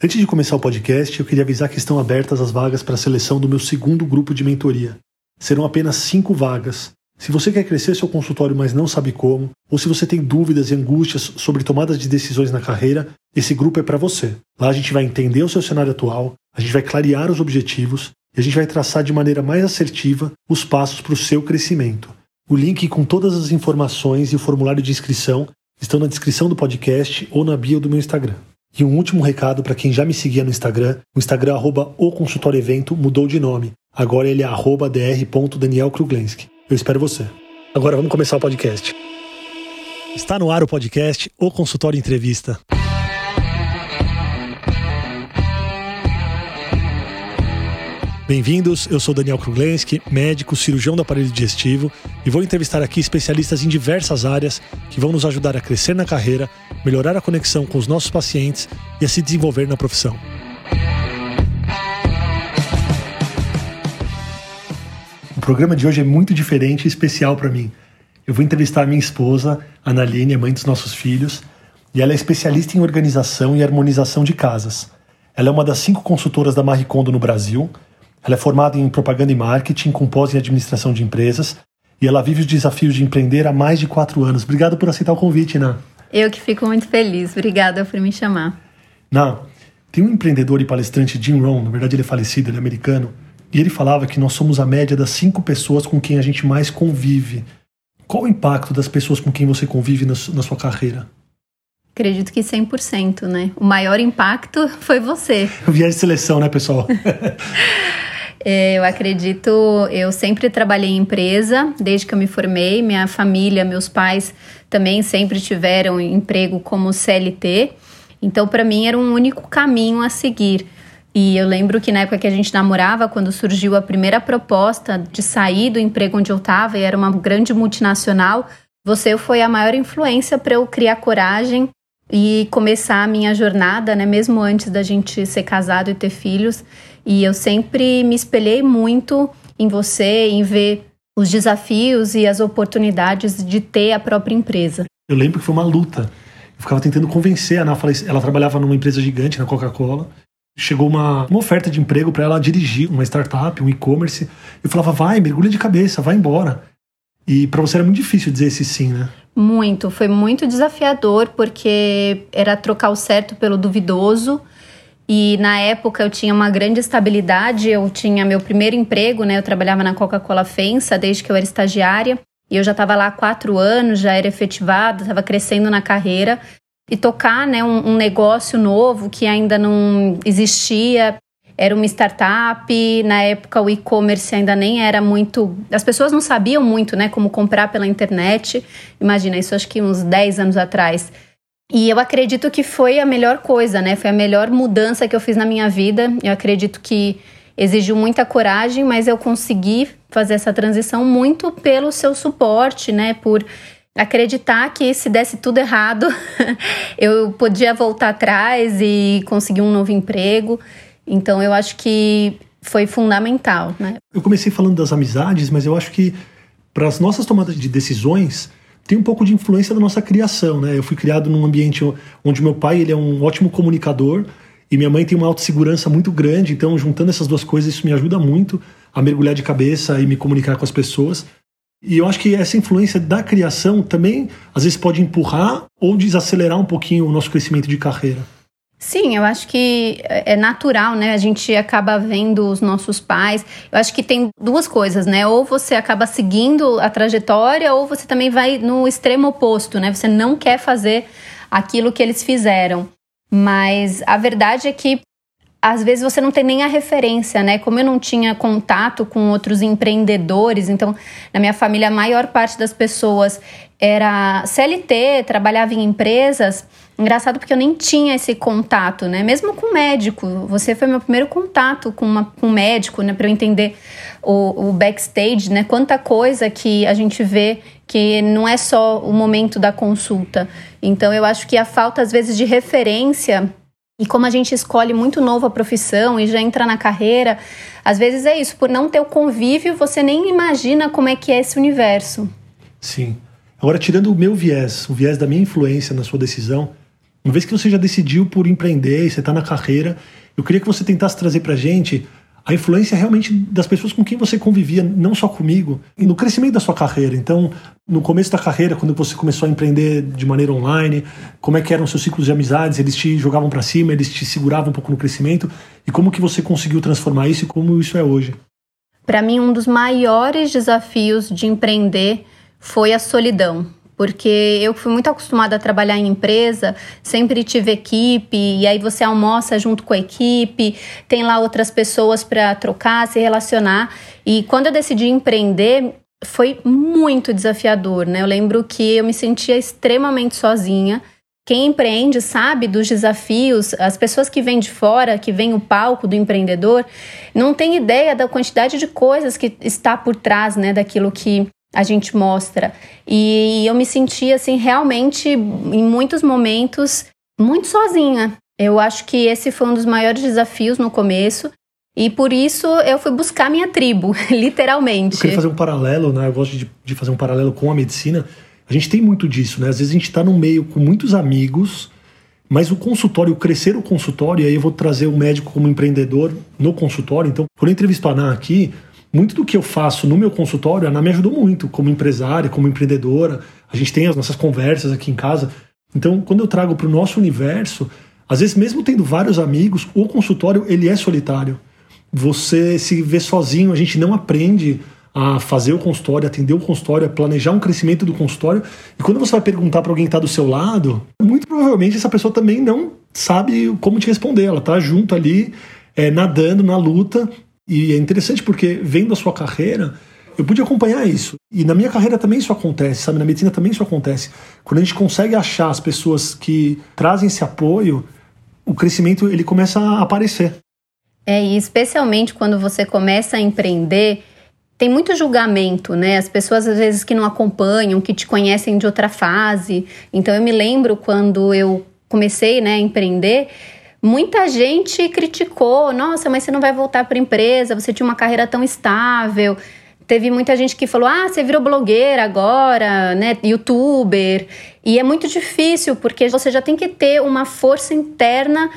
Antes de começar o podcast, eu queria avisar que estão abertas as vagas para a seleção do meu segundo grupo de mentoria. Serão apenas cinco vagas. Se você quer crescer seu consultório, mas não sabe como, ou se você tem dúvidas e angústias sobre tomadas de decisões na carreira, esse grupo é para você. Lá a gente vai entender o seu cenário atual, a gente vai clarear os objetivos e a gente vai traçar de maneira mais assertiva os passos para o seu crescimento. O link com todas as informações e o formulário de inscrição estão na descrição do podcast ou na bio do meu Instagram. E um último recado para quem já me seguia no Instagram, o Instagram arroba o consultório evento mudou de nome. Agora ele é arroba dr.danielkruglenski. Eu espero você. Agora vamos começar o podcast. Está no ar o podcast O Consultório Entrevista. Bem-vindos, eu sou Daniel Kruglenski, médico, cirurgião do aparelho digestivo e vou entrevistar aqui especialistas em diversas áreas que vão nos ajudar a crescer na carreira, melhorar a conexão com os nossos pacientes e a se desenvolver na profissão. O programa de hoje é muito diferente e especial para mim. Eu vou entrevistar minha esposa, Analine, mãe dos nossos filhos, e ela é especialista em organização e harmonização de casas. Ela é uma das cinco consultoras da Marie Kondo no Brasil ela é formada em propaganda e marketing, com pós em administração de empresas, e ela vive os desafios de empreender há mais de quatro anos. Obrigado por aceitar o convite, Ná. Eu que fico muito feliz. Obrigada por me chamar. Ná, tem um empreendedor e palestrante, Jim Rohn, na verdade ele é falecido, ele é americano, e ele falava que nós somos a média das cinco pessoas com quem a gente mais convive. Qual o impacto das pessoas com quem você convive na, na sua carreira? Acredito que 100%, né? O maior impacto foi você. Viés de seleção, né, pessoal? É, eu acredito, eu sempre trabalhei em empresa, desde que eu me formei. Minha família, meus pais também sempre tiveram emprego como CLT. Então, para mim, era um único caminho a seguir. E eu lembro que na época que a gente namorava, quando surgiu a primeira proposta de sair do emprego onde eu estava, e era uma grande multinacional, você foi a maior influência para eu criar coragem e começar a minha jornada, né, mesmo antes da gente ser casado e ter filhos. E eu sempre me espelhei muito em você, em ver os desafios e as oportunidades de ter a própria empresa. Eu lembro que foi uma luta. Eu ficava tentando convencer a Ana. Ela trabalhava numa empresa gigante, na Coca-Cola. Chegou uma, uma oferta de emprego para ela dirigir uma startup, um e-commerce. Eu falava, vai, mergulha de cabeça, vai embora. E para você era muito difícil dizer esse sim, né? Muito, foi muito desafiador, porque era trocar o certo pelo duvidoso e na época eu tinha uma grande estabilidade, eu tinha meu primeiro emprego, né? Eu trabalhava na Coca-Cola Fensa desde que eu era estagiária. E eu já estava lá há quatro anos, já era efetivada, estava crescendo na carreira. E tocar né, um, um negócio novo que ainda não existia, era uma startup, na época o e-commerce ainda nem era muito. As pessoas não sabiam muito né, como comprar pela internet. Imagina, isso acho que uns 10 anos atrás. E eu acredito que foi a melhor coisa, né? Foi a melhor mudança que eu fiz na minha vida. Eu acredito que exigiu muita coragem, mas eu consegui fazer essa transição muito pelo seu suporte, né? Por acreditar que se desse tudo errado, eu podia voltar atrás e conseguir um novo emprego. Então eu acho que foi fundamental, né? Eu comecei falando das amizades, mas eu acho que para as nossas tomadas de decisões, tem um pouco de influência da nossa criação, né? Eu fui criado num ambiente onde meu pai ele é um ótimo comunicador e minha mãe tem uma autossegurança muito grande, então juntando essas duas coisas isso me ajuda muito a mergulhar de cabeça e me comunicar com as pessoas. E eu acho que essa influência da criação também às vezes pode empurrar ou desacelerar um pouquinho o nosso crescimento de carreira. Sim, eu acho que é natural, né? A gente acaba vendo os nossos pais. Eu acho que tem duas coisas, né? Ou você acaba seguindo a trajetória, ou você também vai no extremo oposto, né? Você não quer fazer aquilo que eles fizeram. Mas a verdade é que às vezes você não tem nem a referência, né? Como eu não tinha contato com outros empreendedores, então na minha família a maior parte das pessoas era CLT, trabalhava em empresas. Engraçado porque eu nem tinha esse contato, né? Mesmo com médico. Você foi meu primeiro contato com, uma, com um médico, né? Para eu entender o, o backstage, né? Quanta coisa que a gente vê que não é só o momento da consulta. Então eu acho que a falta, às vezes, de referência e como a gente escolhe muito novo a profissão e já entra na carreira, às vezes é isso, por não ter o convívio, você nem imagina como é que é esse universo. Sim. Agora, tirando o meu viés, o viés da minha influência na sua decisão, Uma vez que você já decidiu por empreender e você está na carreira, eu queria que você tentasse trazer para gente a influência realmente das pessoas com quem você convivia, não só comigo, e no crescimento da sua carreira. Então, no começo da carreira, quando você começou a empreender de maneira online, como é que eram seus ciclos de amizades? Eles te jogavam para cima, eles te seguravam um pouco no crescimento, e como que você conseguiu transformar isso e como isso é hoje? Para mim, um dos maiores desafios de empreender foi a solidão porque eu fui muito acostumada a trabalhar em empresa, sempre tive equipe, e aí você almoça junto com a equipe, tem lá outras pessoas para trocar, se relacionar. E quando eu decidi empreender, foi muito desafiador, né? Eu lembro que eu me sentia extremamente sozinha. Quem empreende sabe dos desafios, as pessoas que vêm de fora, que vêm o palco do empreendedor, não tem ideia da quantidade de coisas que está por trás, né, daquilo que a gente mostra. E eu me senti assim realmente em muitos momentos muito sozinha. Eu acho que esse foi um dos maiores desafios no começo. E por isso eu fui buscar minha tribo, literalmente. Eu queria fazer um paralelo, né? Eu gosto de, de fazer um paralelo com a medicina. A gente tem muito disso, né? Às vezes a gente está no meio com muitos amigos, mas o consultório, crescer o consultório, e aí eu vou trazer o médico como empreendedor no consultório. Então, quando eu entrevisto a Ana aqui, muito do que eu faço no meu consultório, a Ana me ajudou muito, como empresária, como empreendedora. A gente tem as nossas conversas aqui em casa. Então, quando eu trago para o nosso universo, às vezes, mesmo tendo vários amigos, o consultório ele é solitário. Você se vê sozinho, a gente não aprende a fazer o consultório, atender o consultório, a planejar um crescimento do consultório. E quando você vai perguntar para alguém que está do seu lado, muito provavelmente essa pessoa também não sabe como te responder. Ela está junto ali, é, nadando na luta, e é interessante porque, vendo a sua carreira, eu pude acompanhar isso. E na minha carreira também isso acontece, sabe? Na medicina também isso acontece. Quando a gente consegue achar as pessoas que trazem esse apoio, o crescimento ele começa a aparecer. É, e especialmente quando você começa a empreender, tem muito julgamento, né? As pessoas às vezes que não acompanham, que te conhecem de outra fase. Então eu me lembro quando eu comecei, né, a empreender, Muita gente criticou, nossa, mas você não vai voltar para a empresa, você tinha uma carreira tão estável. Teve muita gente que falou: "Ah, você virou blogueira agora, né, youtuber". E é muito difícil porque você já tem que ter uma força interna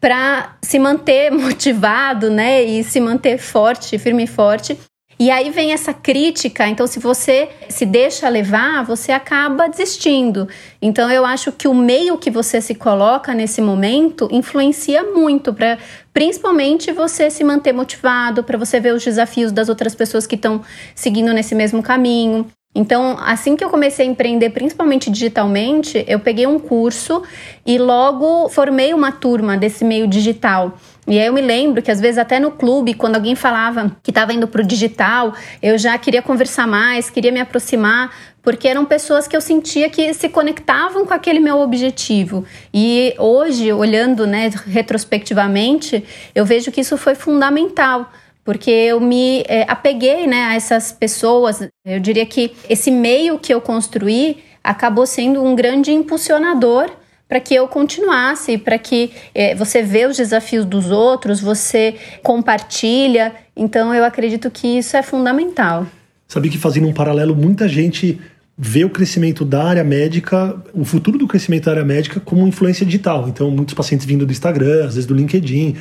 para se manter motivado, né, e se manter forte, firme e forte. E aí vem essa crítica, então se você se deixa levar, você acaba desistindo. Então eu acho que o meio que você se coloca nesse momento influencia muito para principalmente você se manter motivado, para você ver os desafios das outras pessoas que estão seguindo nesse mesmo caminho. Então, assim que eu comecei a empreender, principalmente digitalmente, eu peguei um curso e logo formei uma turma desse meio digital. E aí eu me lembro que às vezes até no clube, quando alguém falava que estava indo para o digital, eu já queria conversar mais, queria me aproximar, porque eram pessoas que eu sentia que se conectavam com aquele meu objetivo. E hoje, olhando né, retrospectivamente, eu vejo que isso foi fundamental porque eu me é, apeguei né, a essas pessoas. Eu diria que esse meio que eu construí acabou sendo um grande impulsionador para que eu continuasse, para que é, você vê os desafios dos outros, você compartilha. Então, eu acredito que isso é fundamental. Sabia que fazendo um paralelo, muita gente vê o crescimento da área médica, o futuro do crescimento da área médica como influência digital. Então, muitos pacientes vindo do Instagram, às vezes do LinkedIn.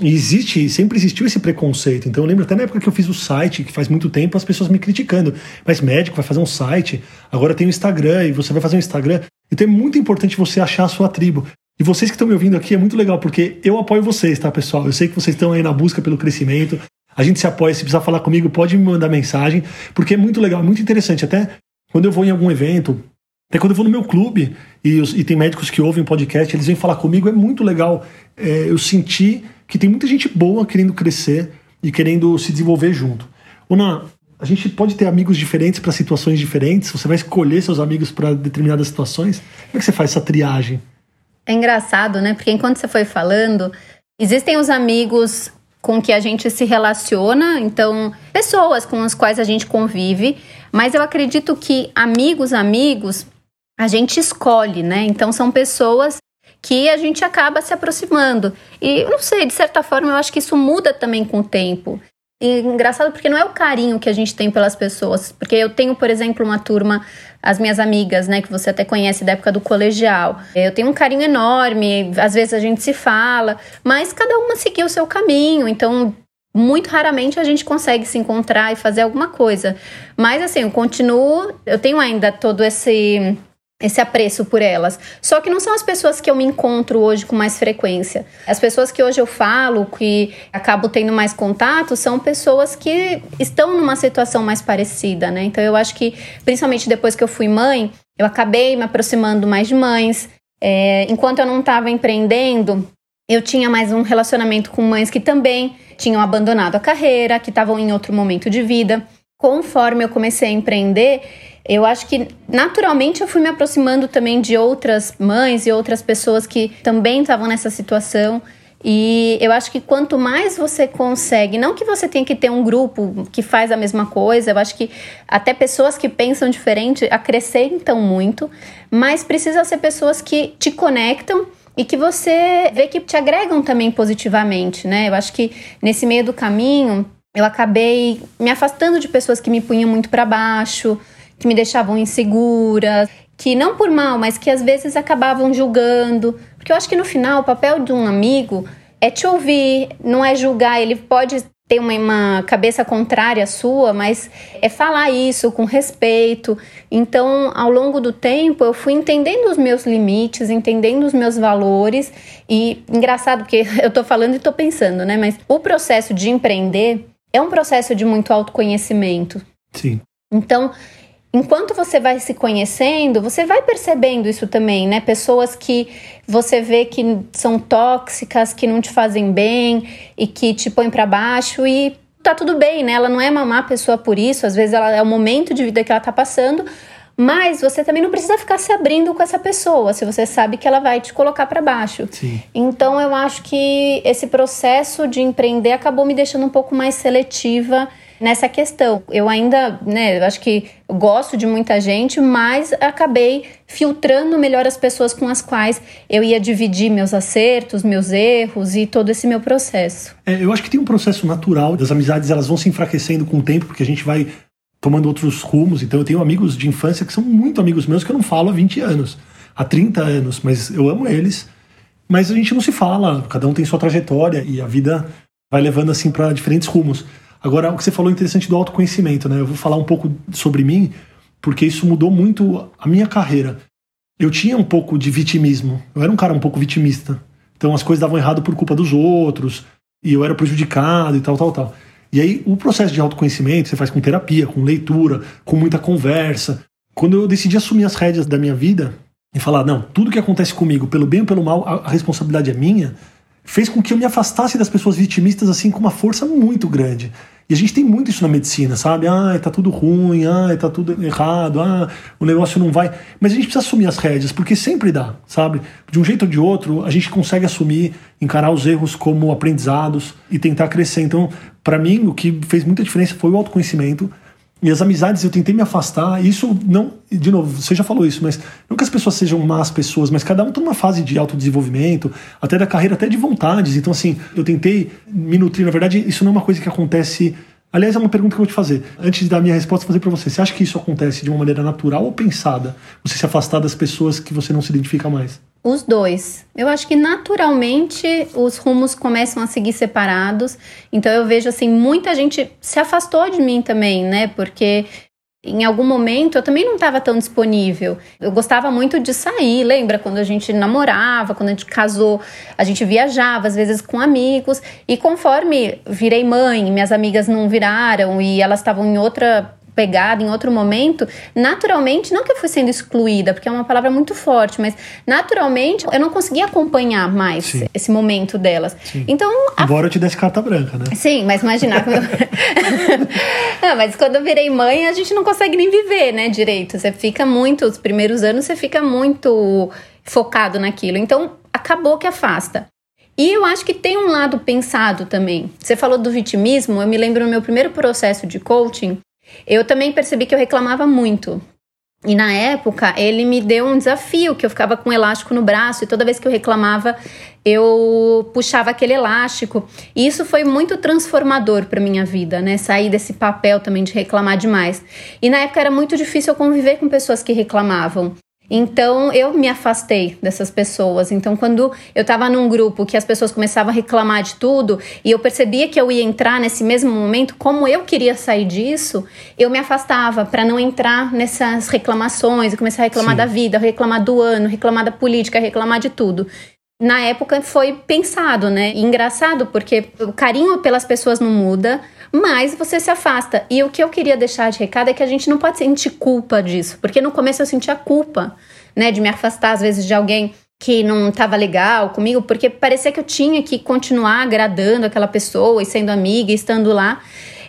E existe, sempre existiu esse preconceito. Então, eu lembro até na época que eu fiz o site, que faz muito tempo, as pessoas me criticando. Mas médico vai fazer um site, agora tem o Instagram, e você vai fazer um Instagram. Então é muito importante você achar a sua tribo. E vocês que estão me ouvindo aqui é muito legal, porque eu apoio vocês, tá, pessoal? Eu sei que vocês estão aí na busca pelo crescimento. A gente se apoia, se precisar falar comigo, pode me mandar mensagem, porque é muito legal, é muito interessante. Até quando eu vou em algum evento, até quando eu vou no meu clube e, e tem médicos que ouvem podcast, eles vêm falar comigo, é muito legal é, eu sentir que tem muita gente boa querendo crescer e querendo se desenvolver junto. Una, a gente pode ter amigos diferentes para situações diferentes? Você vai escolher seus amigos para determinadas situações? Como é que você faz essa triagem? É engraçado, né? Porque enquanto você foi falando, existem os amigos com que a gente se relaciona, então, pessoas com as quais a gente convive, mas eu acredito que amigos, amigos, a gente escolhe, né? Então, são pessoas que a gente acaba se aproximando. E, não sei, de certa forma, eu acho que isso muda também com o tempo. E engraçado porque não é o carinho que a gente tem pelas pessoas. Porque eu tenho, por exemplo, uma turma, as minhas amigas, né, que você até conhece da época do colegial. Eu tenho um carinho enorme, às vezes a gente se fala, mas cada uma seguiu o seu caminho. Então, muito raramente a gente consegue se encontrar e fazer alguma coisa. Mas assim, eu continuo, eu tenho ainda todo esse esse apreço por elas. Só que não são as pessoas que eu me encontro hoje com mais frequência. As pessoas que hoje eu falo, que acabo tendo mais contato, são pessoas que estão numa situação mais parecida, né? Então eu acho que, principalmente depois que eu fui mãe, eu acabei me aproximando mais de mães. É, enquanto eu não estava empreendendo, eu tinha mais um relacionamento com mães que também tinham abandonado a carreira, que estavam em outro momento de vida. Conforme eu comecei a empreender, eu acho que naturalmente eu fui me aproximando também de outras mães e outras pessoas que também estavam nessa situação. E eu acho que quanto mais você consegue, não que você tenha que ter um grupo que faz a mesma coisa, eu acho que até pessoas que pensam diferente acrescentam muito, mas precisa ser pessoas que te conectam e que você vê que te agregam também positivamente, né? Eu acho que nesse meio do caminho eu acabei me afastando de pessoas que me punham muito para baixo, que me deixavam insegura, que não por mal, mas que às vezes acabavam julgando. Porque eu acho que no final o papel de um amigo é te ouvir, não é julgar. Ele pode ter uma, uma, cabeça contrária à sua, mas é falar isso com respeito. Então, ao longo do tempo, eu fui entendendo os meus limites, entendendo os meus valores. E engraçado, porque eu tô falando e tô pensando, né? Mas o processo de empreender é um processo de muito autoconhecimento. Sim. Então, enquanto você vai se conhecendo, você vai percebendo isso também, né? Pessoas que você vê que são tóxicas, que não te fazem bem e que te põem para baixo e tá tudo bem, né? Ela não é uma má pessoa por isso, às vezes ela é o momento de vida que ela tá passando, mas você também não precisa ficar se abrindo com essa pessoa, se você sabe que ela vai te colocar para baixo. Sim. Então eu acho que esse processo de empreender acabou me deixando um pouco mais seletiva nessa questão. Eu ainda, né, acho que gosto de muita gente, mas acabei filtrando melhor as pessoas com as quais eu ia dividir meus acertos, meus erros e todo esse meu processo. É, eu acho que tem um processo natural das amizades, elas vão se enfraquecendo com o tempo, porque a gente vai tomando outros rumos. Então eu tenho amigos de infância que são muito amigos meus que eu não falo há 20 anos, há 30 anos, mas eu amo eles. Mas a gente não se fala, cada um tem sua trajetória e a vida vai levando assim para diferentes rumos. Agora, o que você falou é interessante do autoconhecimento, né? Eu vou falar um pouco sobre mim, porque isso mudou muito a minha carreira. Eu tinha um pouco de vitimismo. Eu era um cara um pouco vitimista. Então as coisas davam errado por culpa dos outros, e eu era prejudicado e tal, tal, tal. E aí o processo de autoconhecimento você faz com terapia, com leitura, com muita conversa. Quando eu decidi assumir as rédeas da minha vida e falar, não, tudo que acontece comigo, pelo bem ou pelo mal, a responsabilidade é minha, fez com que eu me afastasse das pessoas vitimistas assim com uma força muito grande. E a gente tem muito isso na medicina, sabe? Ah, tá tudo ruim, ah, tá tudo errado, ah, o negócio não vai. Mas a gente precisa assumir as rédeas, porque sempre dá, sabe? De um jeito ou de outro, a gente consegue assumir, encarar os erros como aprendizados e tentar crescer. Então, para mim, o que fez muita diferença foi o autoconhecimento e as amizades eu tentei me afastar. Isso não, de novo, você já falou isso, mas não que as pessoas sejam más pessoas, mas cada um está numa fase de autodesenvolvimento, até da carreira, até de vontades. Então, assim, eu tentei me nutrir. Na verdade, isso não é uma coisa que acontece. Aliás, é uma pergunta que eu vou te fazer. Antes de dar a minha resposta, fazer para você. Você acha que isso acontece de uma maneira natural ou pensada? Você se afastar das pessoas que você não se identifica mais? Os dois. Eu acho que naturalmente os rumos começam a seguir separados. Então eu vejo assim, muita gente se afastou de mim também, né? Porque em algum momento eu também não estava tão disponível. Eu gostava muito de sair, lembra quando a gente namorava, quando a gente casou, a gente viajava às vezes com amigos. E conforme virei mãe, minhas amigas não viraram e elas estavam em outra pegada em outro momento, naturalmente, não que eu fui sendo excluída, porque é uma palavra muito forte, mas naturalmente eu não conseguia acompanhar mais Sim. esse momento delas. Sim. Então, embora a... eu te desse carta branca, né? Sim, mas imaginar não, mas quando eu virei mãe, a gente não consegue nem viver, né, direito. Você fica muito, os primeiros anos você fica muito focado naquilo. Então, acabou que afasta. E eu acho que tem um lado pensado também. Você falou do vitimismo, eu me lembro no meu primeiro processo de coaching, eu também percebi que eu reclamava muito. E na época ele me deu um desafio que eu ficava com um elástico no braço e toda vez que eu reclamava eu puxava aquele elástico. E isso foi muito transformador para minha vida, né? Sair desse papel também de reclamar demais. E na época era muito difícil eu conviver com pessoas que reclamavam. Então eu me afastei dessas pessoas. Então, quando eu estava num grupo que as pessoas começavam a reclamar de tudo e eu percebia que eu ia entrar nesse mesmo momento, como eu queria sair disso, eu me afastava para não entrar nessas reclamações. Eu comecei a reclamar Sim. da vida, reclamar do ano, reclamar da política, reclamar de tudo na época foi pensado, né? E engraçado porque o carinho pelas pessoas não muda, mas você se afasta. E o que eu queria deixar de recado é que a gente não pode sentir culpa disso, porque no começo eu sentia culpa, né, de me afastar às vezes de alguém que não estava legal comigo, porque parecia que eu tinha que continuar agradando aquela pessoa e sendo amiga e estando lá.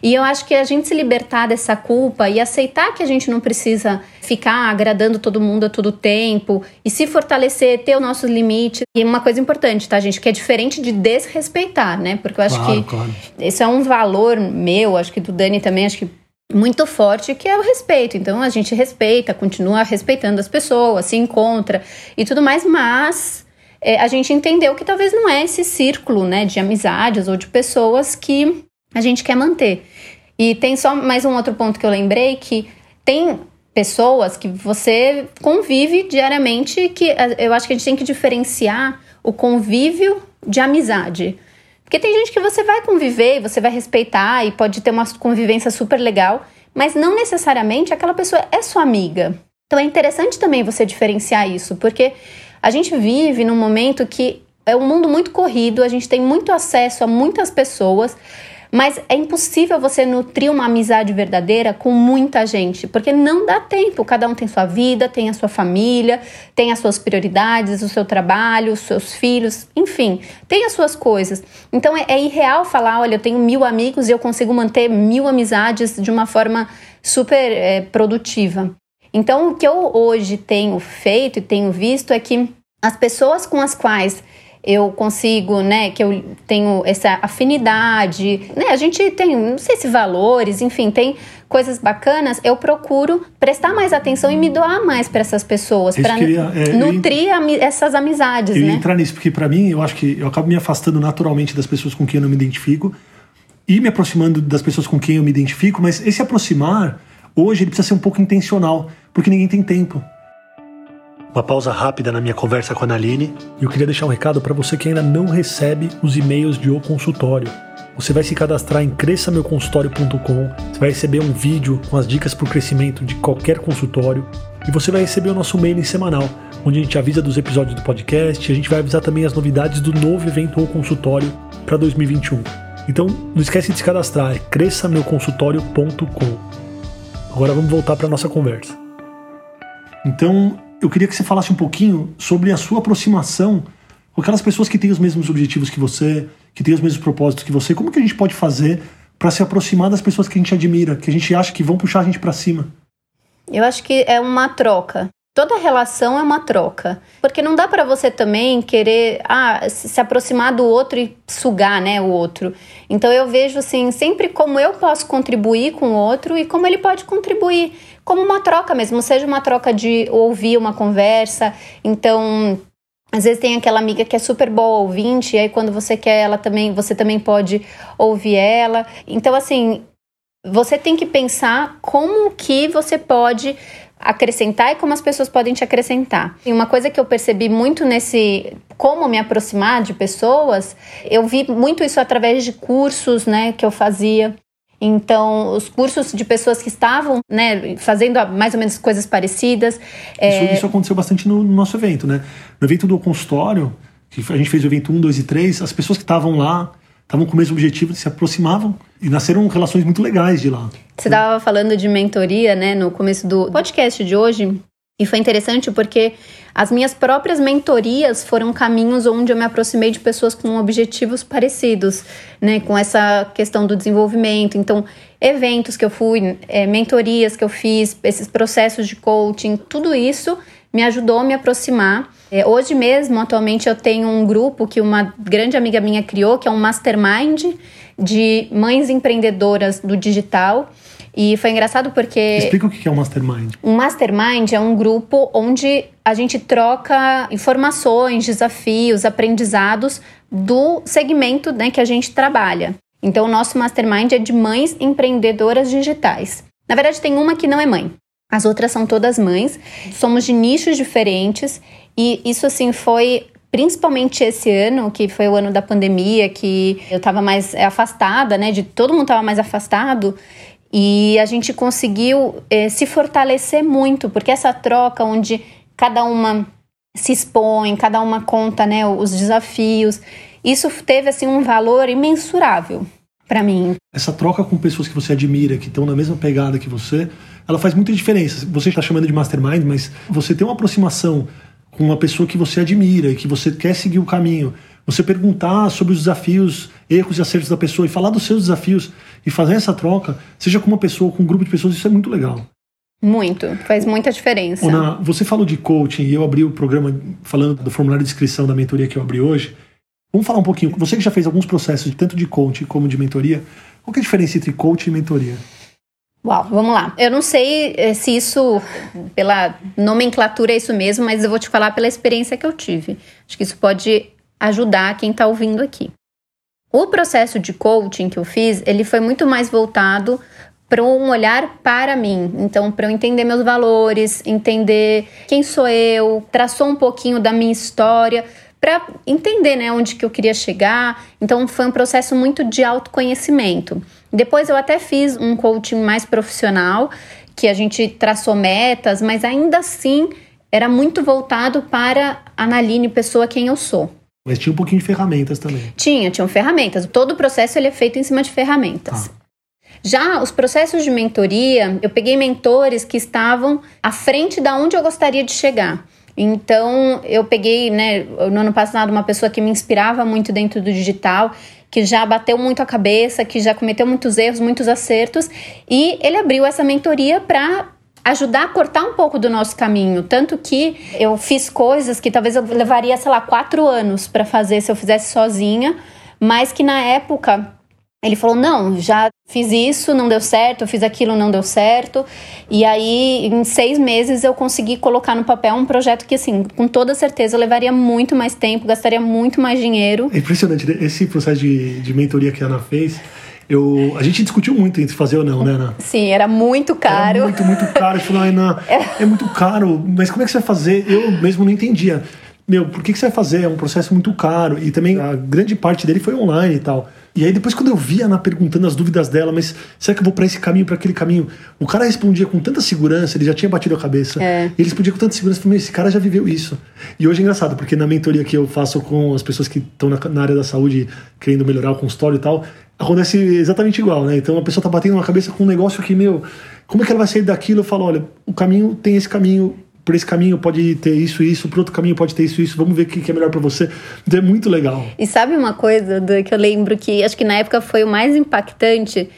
E eu acho que a gente se libertar dessa culpa e aceitar que a gente não precisa ficar agradando todo mundo a todo tempo e se fortalecer, ter o nosso limite. E uma coisa importante, tá, gente? Que é diferente de desrespeitar, né? Porque eu acho claro, que claro. esse é um valor meu, acho que do Dani também, acho que muito forte que é o respeito. Então a gente respeita, continua respeitando as pessoas, se encontra e tudo mais, mas é, a gente entendeu que talvez não é esse círculo, né, de amizades ou de pessoas que a gente quer manter. E tem só mais um outro ponto que eu lembrei que tem pessoas que você convive diariamente que eu acho que a gente tem que diferenciar o convívio de amizade. Porque tem gente que você vai conviver, você vai respeitar e pode ter uma convivência super legal, mas não necessariamente aquela pessoa é sua amiga. Então é interessante também você diferenciar isso, porque a gente vive num momento que é um mundo muito corrido, a gente tem muito acesso a muitas pessoas, mas é impossível você nutrir uma amizade verdadeira com muita gente, porque não dá tempo. Cada um tem sua vida, tem a sua família, tem as suas prioridades, o seu trabalho, os seus filhos, enfim, tem as suas coisas. Então é, é irreal falar: olha, eu tenho mil amigos e eu consigo manter mil amizades de uma forma super é, produtiva. Então, o que eu hoje tenho feito e tenho visto é que as pessoas com as quais eu consigo, né, que eu tenho essa afinidade, né, a gente tem, não sei se valores, enfim, tem coisas bacanas, eu procuro prestar mais atenção e me doar mais para essas pessoas, para é, nutrir eu, essas amizades, eu né? Entrar nisso, porque para mim, eu acho que eu acabo me afastando naturalmente das pessoas com quem eu não me identifico e me aproximando das pessoas com quem eu me identifico, mas esse aproximar, hoje, ele precisa ser um pouco intencional, porque ninguém tem tempo. Uma pausa rápida na minha conversa com a Naline. E eu queria deixar um recado para você que ainda não recebe os e-mails de O Consultório. Você vai se cadastrar em cresçameuconsultório.com, você vai receber um vídeo com as dicas para o crescimento de qualquer consultório e você vai receber o nosso mailing semanal, onde a gente avisa dos episódios do podcast e a gente vai avisar também as novidades do novo evento O Consultório para 2021. Então não esquece de se cadastrar, é cresçameuconsultório.com. Agora vamos voltar para nossa conversa. Então, eu queria que você falasse um pouquinho sobre a sua aproximação com aquelas pessoas que têm os mesmos objetivos que você, que têm os mesmos propósitos que você. Como que a gente pode fazer para se aproximar das pessoas que a gente admira, que a gente acha que vão puxar a gente para cima? Eu acho que é uma troca. Toda relação é uma troca, porque não dá para você também querer ah, se aproximar do outro e sugar, né, o outro. Então eu vejo assim, sempre como eu posso contribuir com o outro e como ele pode contribuir, como uma troca mesmo, seja uma troca de ouvir uma conversa. Então, às vezes tem aquela amiga que é super boa ouvinte, e aí quando você quer ela também, você também pode ouvir ela. Então, assim, você tem que pensar como que você pode acrescentar e como as pessoas podem te acrescentar. E uma coisa que eu percebi muito nesse como me aproximar de pessoas, eu vi muito isso através de cursos, né, que eu fazia. Então, os cursos de pessoas que estavam né, fazendo mais ou menos coisas parecidas. É... Isso, isso, aconteceu bastante no, no, nosso evento, né? No evento do consultório, que a gente fez o evento 1, 2 e 3, as pessoas que estavam lá estavam com o mesmo objetivo, se aproximavam e nasceram relações muito legais de lá. Você estava falando de mentoria, né, no começo do podcast de hoje, e foi interessante porque as minhas próprias mentorias foram caminhos onde eu me aproximei de pessoas com objetivos parecidos, né, com essa questão do desenvolvimento. Então, eventos que eu fui, é, mentorias que eu fiz, esses processos de coaching, tudo isso me ajudou a me aproximar. É, hoje mesmo, atualmente, eu tenho um grupo que uma grande amiga minha criou, que é um mastermind de mães empreendedoras do digital. E foi engraçado porque. Explica o que é um mastermind. Um mastermind é um grupo onde a gente troca informações, desafios, aprendizados do segmento né, que a gente trabalha. Então, o nosso mastermind é de mães empreendedoras digitais. Na verdade, tem uma que não é mãe. As outras são todas mães. Somos de nichos diferentes e isso assim foi principalmente esse ano, que foi o ano da pandemia, que eu estava mais afastada, né? De todo mundo estava mais afastado. E a gente conseguiu eh, se fortalecer muito, porque essa troca onde cada uma se expõe, cada uma conta, né, os desafios, isso teve assim um valor imensurável para mim. Essa troca com pessoas que você admira, que estão na mesma pegada que você, ela faz muita diferença. Você está chamando de mastermind, mas você tem uma aproximação com uma pessoa que você admira e que você quer seguir o caminho. Você perguntar sobre os desafios, erros e acertos da pessoa e falar dos seus desafios e fazer essa troca, seja com uma pessoa, com um grupo de pessoas, isso é muito legal. Muito, faz muita diferença. Ona, você falou de coaching e eu abri o programa falando do formulário de inscrição da mentoria que eu abri hoje. Vamos falar um pouquinho. Você que já fez alguns processos, tanto de coaching como de mentoria, qual é a diferença entre coaching e mentoria? Uau, vamos lá. Eu não sei eh, se isso, pela nomenclatura, é isso mesmo, mas eu vou te falar pela experiência que eu tive. Acho que isso pode ajudar quem está ouvindo aqui. O processo de coaching que eu fiz, ele foi muito mais voltado para um olhar para mim. Então, para eu entender meus valores, entender quem sou eu, traçou um pouquinho da minha história, para entender né, onde que eu queria chegar. Então, foi um processo muito de autoconhecimento. Depois eu até fiz um coaching mais profissional, que a gente traçou metas, mas ainda assim era muito voltado para a Naline, pessoa quem eu sou. Mas tinha um pouquinho de ferramentas também. Tinha, tinham ferramentas. Todo o processo ele é feito em cima de ferramentas. Ah. Já os processos de mentoria, eu peguei mentores que estavam à frente da onde eu gostaria de chegar. Então, eu peguei, né, no ano passado, uma pessoa que me inspirava muito dentro do digital que já bateu muito a cabeça, que já cometeu muitos erros, muitos acertos, e ele abriu essa mentoria para ajudar a cortar um pouco do nosso caminho. Tanto que eu fiz coisas que talvez eu levaria, sei lá, quatro anos para fazer se eu fizesse sozinha, mas que na época ele falou: não, já fiz isso, não deu certo, fiz aquilo, não deu certo. E aí, em seis meses, eu consegui colocar no papel um projeto que, assim, com toda certeza levaria muito mais tempo, gastaria muito mais dinheiro. É impressionante, né? esse processo de, de mentoria que a Ana fez. Eu, a gente discutiu muito entre fazer ou não, né, Ana? Sim, era muito caro. Era muito, muito caro. Eu falei, Ana, é. é muito caro, mas como é que você vai fazer? Eu mesmo não entendia. Meu, por que, que você vai fazer? É um processo muito caro. E também a grande parte dele foi online e tal. E aí depois quando eu vi a Ana perguntando as dúvidas dela, mas será que eu vou para esse caminho, para aquele caminho? O cara respondia com tanta segurança, ele já tinha batido a cabeça. É. E ele respondia com tanta segurança, falei, esse cara já viveu isso. E hoje é engraçado, porque na mentoria que eu faço com as pessoas que estão na, na área da saúde, querendo melhorar o consultório e tal, acontece exatamente igual, né? Então a pessoa tá batendo na cabeça com um negócio que, meu, como é que ela vai sair daquilo? Eu falo, olha, o caminho tem esse caminho, por esse caminho pode ter isso isso, por outro caminho pode ter isso isso, vamos ver o que é melhor para você. Então é muito legal. E sabe uma coisa do, que eu lembro que acho que na época foi o mais impactante?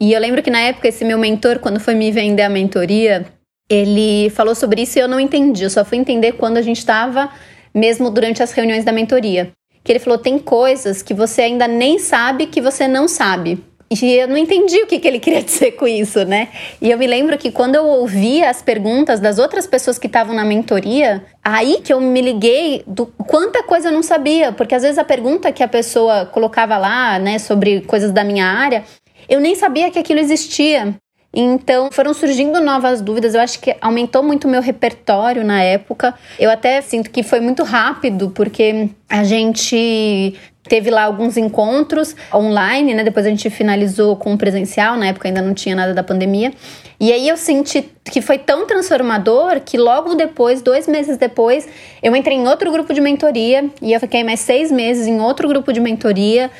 E eu lembro que na época esse meu mentor, quando foi me vender a mentoria, ele falou sobre isso e eu não entendi. Eu só fui entender quando a gente estava mesmo durante as reuniões da mentoria. Que ele falou: tem coisas que você ainda nem sabe que você não sabe. E eu não entendi o que, que ele queria dizer com isso, né? E eu me lembro que quando eu ouvia as perguntas das outras pessoas que estavam na mentoria, aí que eu me liguei do quanta coisa eu não sabia, porque às vezes a pergunta que a pessoa colocava lá, né, sobre coisas da minha área, eu nem sabia que aquilo existia. Então foram surgindo novas dúvidas. Eu acho que aumentou muito o meu repertório na época. Eu até sinto que foi muito rápido, porque a gente teve lá alguns encontros online, né? Depois a gente finalizou com presencial, na época ainda não tinha nada da pandemia. E aí eu senti que foi tão transformador que logo depois, dois meses depois, eu entrei em outro grupo de mentoria e eu fiquei mais seis meses em outro grupo de mentoria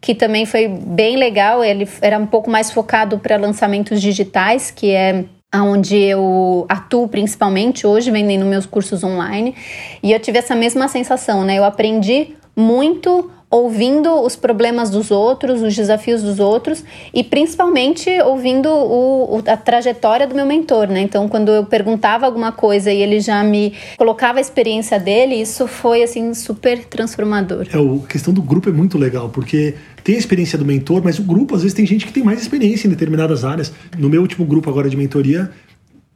que também foi bem legal. Ele era um pouco mais focado para lançamentos digitais, que é onde eu atuo principalmente hoje, vendendo meus cursos online. E eu tive essa mesma sensação, né? Eu aprendi muito ouvindo os problemas dos outros, os desafios dos outros e principalmente ouvindo o, o, a trajetória do meu mentor, né? Então, quando eu perguntava alguma coisa e ele já me colocava a experiência dele, isso foi assim super transformador. É, a questão do grupo é muito legal, porque tem a experiência do mentor, mas o grupo às vezes tem gente que tem mais experiência em determinadas áreas. No meu último grupo agora de mentoria,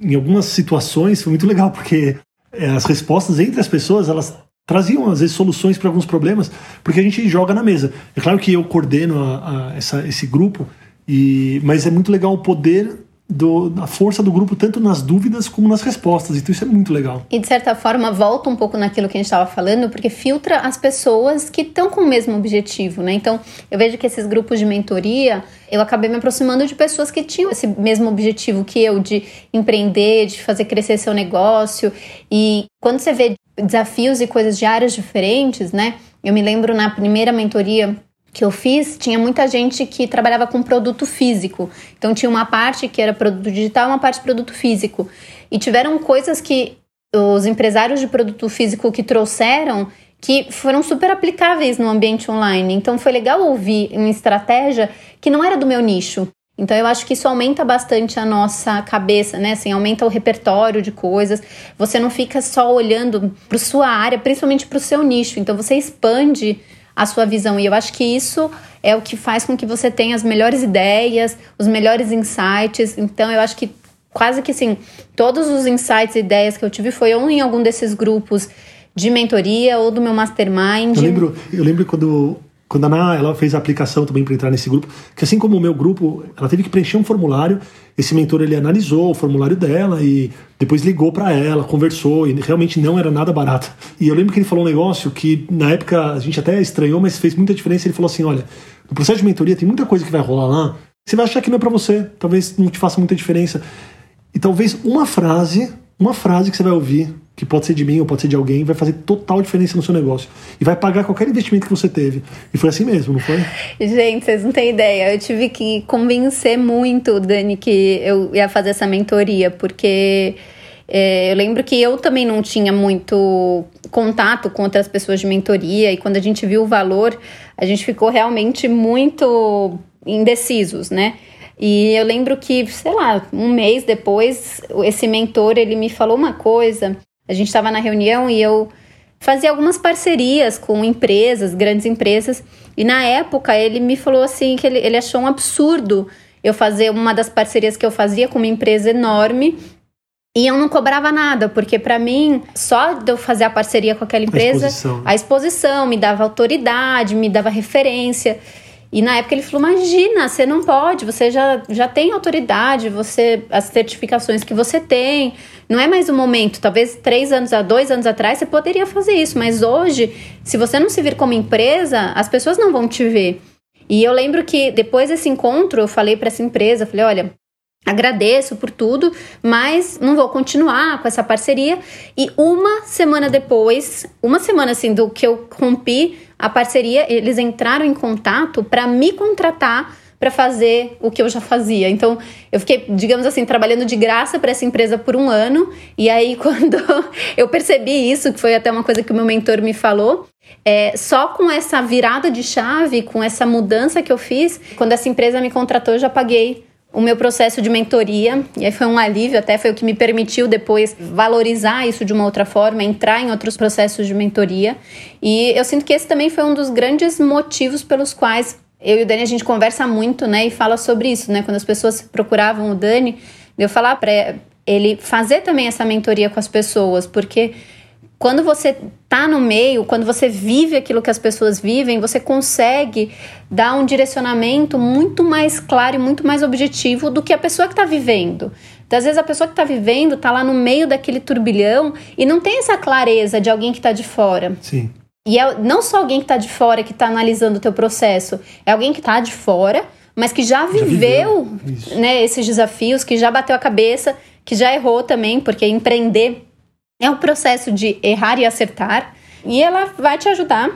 em algumas situações foi muito legal, porque é, as respostas entre as pessoas, elas traziam às vezes soluções para alguns problemas, porque a gente joga na mesa. É claro que eu coordeno a, a essa, esse grupo, e, mas é muito legal o poder do, da força do grupo, tanto nas dúvidas como nas respostas. Então isso é muito legal. E de certa forma volta um pouco naquilo que a gente estava falando, porque filtra as pessoas que estão com o mesmo objetivo, né? Então eu vejo que esses grupos de mentoria, eu acabei me aproximando de pessoas que tinham esse mesmo objetivo que eu, de empreender, de fazer crescer seu negócio. E quando você vê desafios e coisas de áreas diferentes, né? Eu me lembro na primeira mentoria que eu fiz, tinha muita gente que trabalhava com produto físico. Então tinha uma parte que era produto digital, uma parte produto físico. E tiveram coisas que os empresários de produto físico que trouxeram que foram super aplicáveis no ambiente online. Então foi legal ouvir uma estratégia que não era do meu nicho. Então eu acho que isso aumenta bastante a nossa cabeça, né? Assim, aumenta o repertório de coisas. Você não fica só olhando para sua área, principalmente para o seu nicho. Então você expande a sua visão e eu acho que isso é o que faz com que você tenha as melhores ideias, os melhores insights. Então eu acho que quase que assim, todos os insights e ideias que eu tive foi ou em algum desses grupos de mentoria ou do meu mastermind. Eu lembro, eu lembro quando quando a Ana ela fez a aplicação também para entrar nesse grupo, que assim como o meu grupo, ela teve que preencher um formulário. Esse mentor ele analisou o formulário dela e depois ligou para ela, conversou e realmente não era nada barato. E eu lembro que ele falou um negócio que na época a gente até estranhou, mas fez muita diferença. Ele falou assim: olha, no processo de mentoria tem muita coisa que vai rolar lá. Você vai achar que não é para você, talvez não te faça muita diferença. E talvez uma frase, uma frase que você vai ouvir que pode ser de mim ou pode ser de alguém, vai fazer total diferença no seu negócio. E vai pagar qualquer investimento que você teve. E foi assim mesmo, não foi? Gente, vocês não têm ideia. Eu tive que convencer muito, Dani, que eu ia fazer essa mentoria, porque. É, eu lembro que eu também não tinha muito contato com outras pessoas de mentoria, e quando a gente viu o valor, a gente ficou realmente muito indecisos, né? E eu lembro que, sei lá, um mês depois, esse mentor ele me falou uma coisa a gente estava na reunião e eu fazia algumas parcerias com empresas, grandes empresas, e na época ele me falou assim que ele, ele achou um absurdo eu fazer uma das parcerias que eu fazia com uma empresa enorme e eu não cobrava nada, porque para mim, só de eu fazer a parceria com aquela empresa, a exposição. a exposição me dava autoridade, me dava referência. E na época ele falou: imagina, você não pode, você já, já tem autoridade, você as certificações que você tem, não é mais o momento. Talvez três anos a dois anos atrás você poderia fazer isso, mas hoje, se você não se vir como empresa, as pessoas não vão te ver. E eu lembro que depois desse encontro, eu falei para essa empresa, falei, olha, agradeço por tudo, mas não vou continuar com essa parceria. E uma semana depois, uma semana assim do que eu rompi a parceria, eles entraram em contato para me contratar para fazer o que eu já fazia. Então, eu fiquei, digamos assim, trabalhando de graça para essa empresa por um ano. E aí, quando eu percebi isso, que foi até uma coisa que o meu mentor me falou, é, só com essa virada de chave, com essa mudança que eu fiz, quando essa empresa me contratou, eu já paguei o meu processo de mentoria, e aí foi um alívio, até foi o que me permitiu depois valorizar isso de uma outra forma, entrar em outros processos de mentoria. E eu sinto que esse também foi um dos grandes motivos pelos quais eu e o Dani a gente conversa muito, né, e fala sobre isso, né? Quando as pessoas procuravam o Dani, eu falar para ele fazer também essa mentoria com as pessoas, porque quando você tá no meio, quando você vive aquilo que as pessoas vivem, você consegue dar um direcionamento muito mais claro e muito mais objetivo do que a pessoa que está vivendo. Então, às vezes a pessoa que está vivendo está lá no meio daquele turbilhão e não tem essa clareza de alguém que está de fora. Sim. E é não só alguém que está de fora que está analisando o teu processo, é alguém que está de fora, mas que já viveu, já viveu né, esses desafios, que já bateu a cabeça, que já errou também, porque empreender é um processo de errar e acertar. E ela vai te ajudar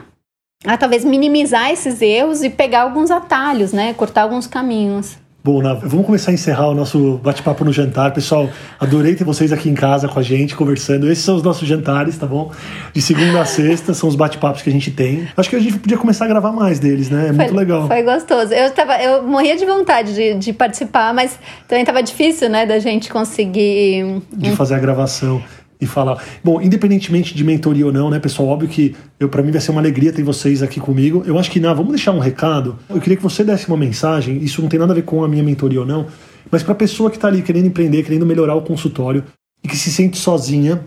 a talvez minimizar esses erros e pegar alguns atalhos, né? Cortar alguns caminhos. Bom, vamos começar a encerrar o nosso bate-papo no jantar. Pessoal, adorei ter vocês aqui em casa com a gente, conversando. Esses são os nossos jantares, tá bom? De segunda a sexta, são os bate-papos que a gente tem. Acho que a gente podia começar a gravar mais deles, né? É foi, muito legal. Foi gostoso. Eu, tava, eu morria de vontade de, de participar, mas também tava difícil, né, da gente conseguir... De fazer a gravação e falar. Bom, independentemente de mentoria ou não, né, pessoal? Óbvio que eu para mim vai ser uma alegria ter vocês aqui comigo. Eu acho que, não, vamos deixar um recado. Eu queria que você desse uma mensagem. Isso não tem nada a ver com a minha mentoria ou não, mas para a pessoa que está ali querendo empreender, querendo melhorar o consultório e que se sente sozinha,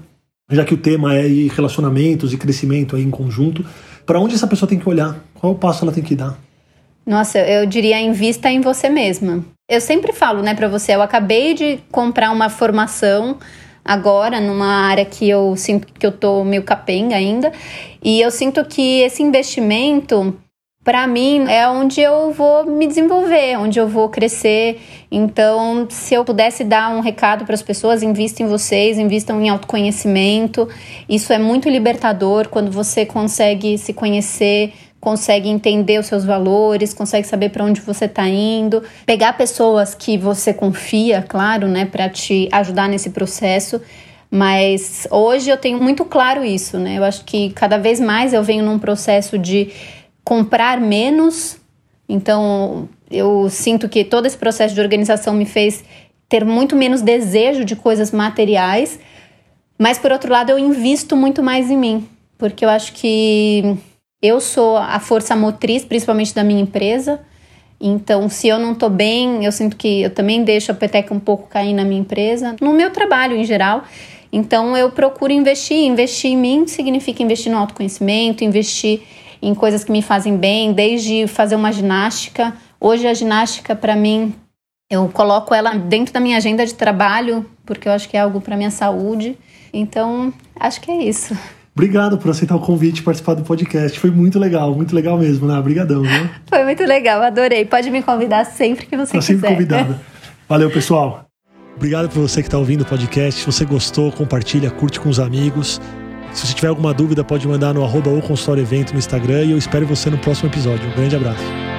já que o tema é relacionamentos e crescimento aí em conjunto, para onde essa pessoa tem que olhar? Qual passo ela tem que dar? Nossa, eu diria invista em você mesma. Eu sempre falo, né, para você, eu acabei de comprar uma formação agora numa área que eu sinto que eu tô meio capenga ainda. E eu sinto que esse investimento para mim é onde eu vou me desenvolver, onde eu vou crescer. Então, se eu pudesse dar um recado para as pessoas, invista em vocês, invistam em autoconhecimento. Isso é muito libertador quando você consegue se conhecer, consegue entender os seus valores, consegue saber para onde você está indo, pegar pessoas que você confia, claro, né, para te ajudar nesse processo. Mas hoje eu tenho muito claro isso, né? Eu acho que cada vez mais eu venho num processo de comprar menos. Então, eu sinto que todo esse processo de organização me fez ter muito menos desejo de coisas materiais. Mas por outro lado, eu invisto muito mais em mim, porque eu acho que eu sou a força motriz, principalmente da minha empresa. Então, se eu não tô bem, eu sinto que eu também deixo a peteca um pouco cair na minha empresa, no meu trabalho em geral. Então, eu procuro investir. Investir em mim significa investir no autoconhecimento, investir em coisas que me fazem bem, desde fazer uma ginástica. Hoje, a ginástica, para mim, eu coloco ela dentro da minha agenda de trabalho, porque eu acho que é algo para minha saúde. Então, acho que é isso. Obrigado por aceitar o convite e participar do podcast. Foi muito legal, muito legal mesmo, né? Obrigadão, né? Foi muito legal, adorei. Pode me convidar sempre que você tá quiser. sempre convidada. Valeu, pessoal. Obrigado por você que está ouvindo o podcast. Se você gostou, compartilha, curte com os amigos. Se você tiver alguma dúvida, pode mandar no arroba ou consultório evento no Instagram e eu espero você no próximo episódio. Um grande abraço.